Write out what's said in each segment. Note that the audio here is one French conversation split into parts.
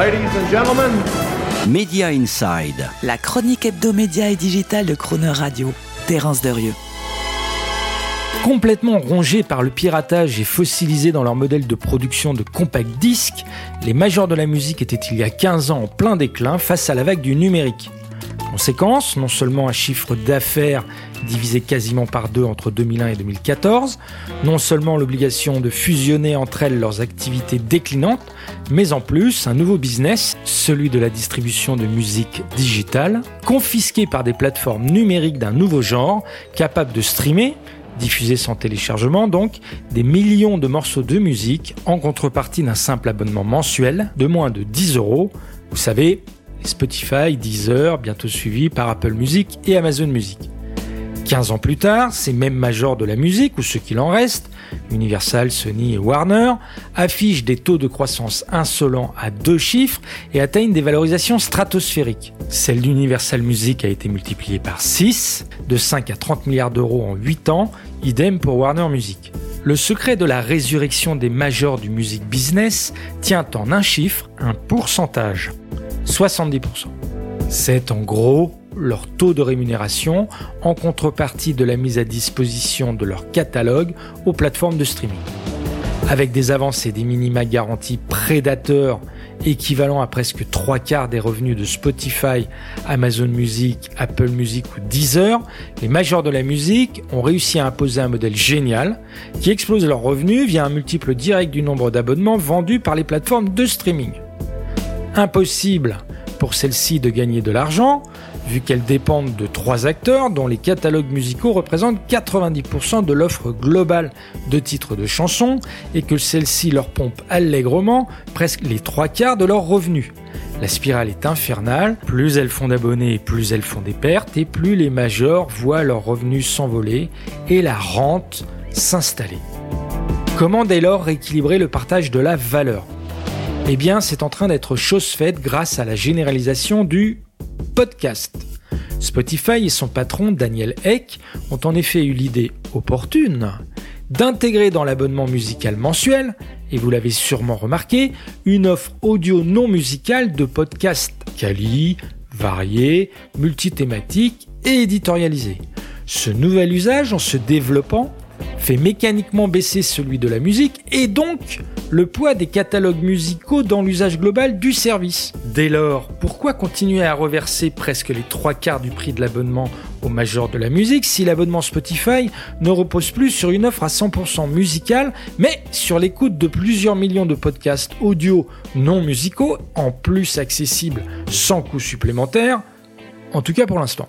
Ladies and gentlemen, Media Inside. La chronique hebdomédia et digitale de Croner Radio. Terence Derieux. Complètement rongés par le piratage et fossilisés dans leur modèle de production de compact disques, les majors de la musique étaient il y a 15 ans en plein déclin face à la vague du numérique. Conséquence, non seulement un chiffre d'affaires divisé quasiment par deux entre 2001 et 2014, non seulement l'obligation de fusionner entre elles leurs activités déclinantes, mais en plus un nouveau business, celui de la distribution de musique digitale, confisqué par des plateformes numériques d'un nouveau genre, capable de streamer, diffuser sans téléchargement donc, des millions de morceaux de musique en contrepartie d'un simple abonnement mensuel de moins de 10 euros. Vous savez, Spotify, Deezer, bientôt suivi par Apple Music et Amazon Music. 15 ans plus tard, ces mêmes majors de la musique, ou ce qu'il en reste, Universal, Sony et Warner, affichent des taux de croissance insolents à deux chiffres et atteignent des valorisations stratosphériques. Celle d'Universal Music a été multipliée par 6, de 5 à 30 milliards d'euros en 8 ans, idem pour Warner Music. Le secret de la résurrection des majors du music business tient en un chiffre, un pourcentage. 70%. C'est en gros leur taux de rémunération en contrepartie de la mise à disposition de leur catalogue aux plateformes de streaming. Avec des avancées des minima garantis prédateurs équivalent à presque trois quarts des revenus de Spotify, Amazon Music, Apple Music ou Deezer, les majors de la musique ont réussi à imposer un modèle génial qui explose leurs revenus via un multiple direct du nombre d'abonnements vendus par les plateformes de streaming. Impossible pour celles-ci de gagner de l'argent, vu qu'elles dépendent de trois acteurs dont les catalogues musicaux représentent 90% de l'offre globale de titres de chansons et que celles-ci leur pompent allègrement presque les trois quarts de leurs revenus. La spirale est infernale, plus elles font d'abonnés, plus elles font des pertes et plus les majors voient leurs revenus s'envoler et la rente s'installer. Comment dès lors rééquilibrer le partage de la valeur? Eh bien, c'est en train d'être chose faite grâce à la généralisation du podcast. Spotify et son patron Daniel Eck ont en effet eu l'idée opportune d'intégrer dans l'abonnement musical mensuel, et vous l'avez sûrement remarqué, une offre audio non musicale de podcasts quali, variés, multithématiques et éditorialisés. Ce nouvel usage, en se développant, fait mécaniquement baisser celui de la musique et donc le poids des catalogues musicaux dans l'usage global du service. Dès lors, pourquoi continuer à reverser presque les trois quarts du prix de l'abonnement au major de la musique si l'abonnement Spotify ne repose plus sur une offre à 100% musicale, mais sur l'écoute de plusieurs millions de podcasts audio non musicaux, en plus accessibles sans coût supplémentaire, en tout cas pour l'instant.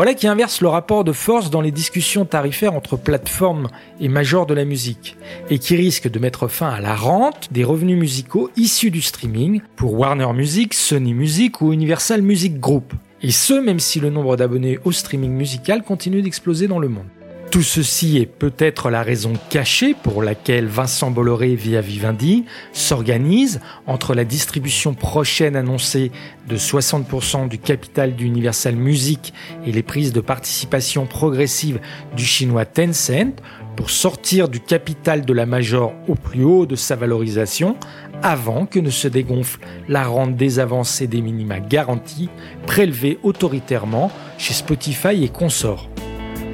Voilà qui inverse le rapport de force dans les discussions tarifaires entre plateformes et majors de la musique, et qui risque de mettre fin à la rente des revenus musicaux issus du streaming pour Warner Music, Sony Music ou Universal Music Group. Et ce, même si le nombre d'abonnés au streaming musical continue d'exploser dans le monde. Tout ceci est peut-être la raison cachée pour laquelle Vincent Bolloré via Vivendi s'organise entre la distribution prochaine annoncée de 60% du capital d'Universal Music et les prises de participation progressive du chinois Tencent pour sortir du capital de la major au plus haut de sa valorisation avant que ne se dégonfle la rente des avances des minima garantis prélevés autoritairement chez Spotify et consorts.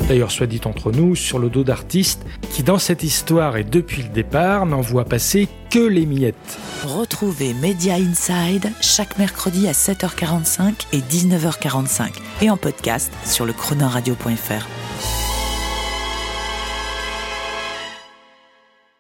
D'ailleurs, soit dit entre nous, sur le dos d'artistes qui, dans cette histoire et depuis le départ, n'en voient passer que les miettes. Retrouvez Media Inside chaque mercredi à 7h45 et 19h45 et en podcast sur le chronoradio.fr.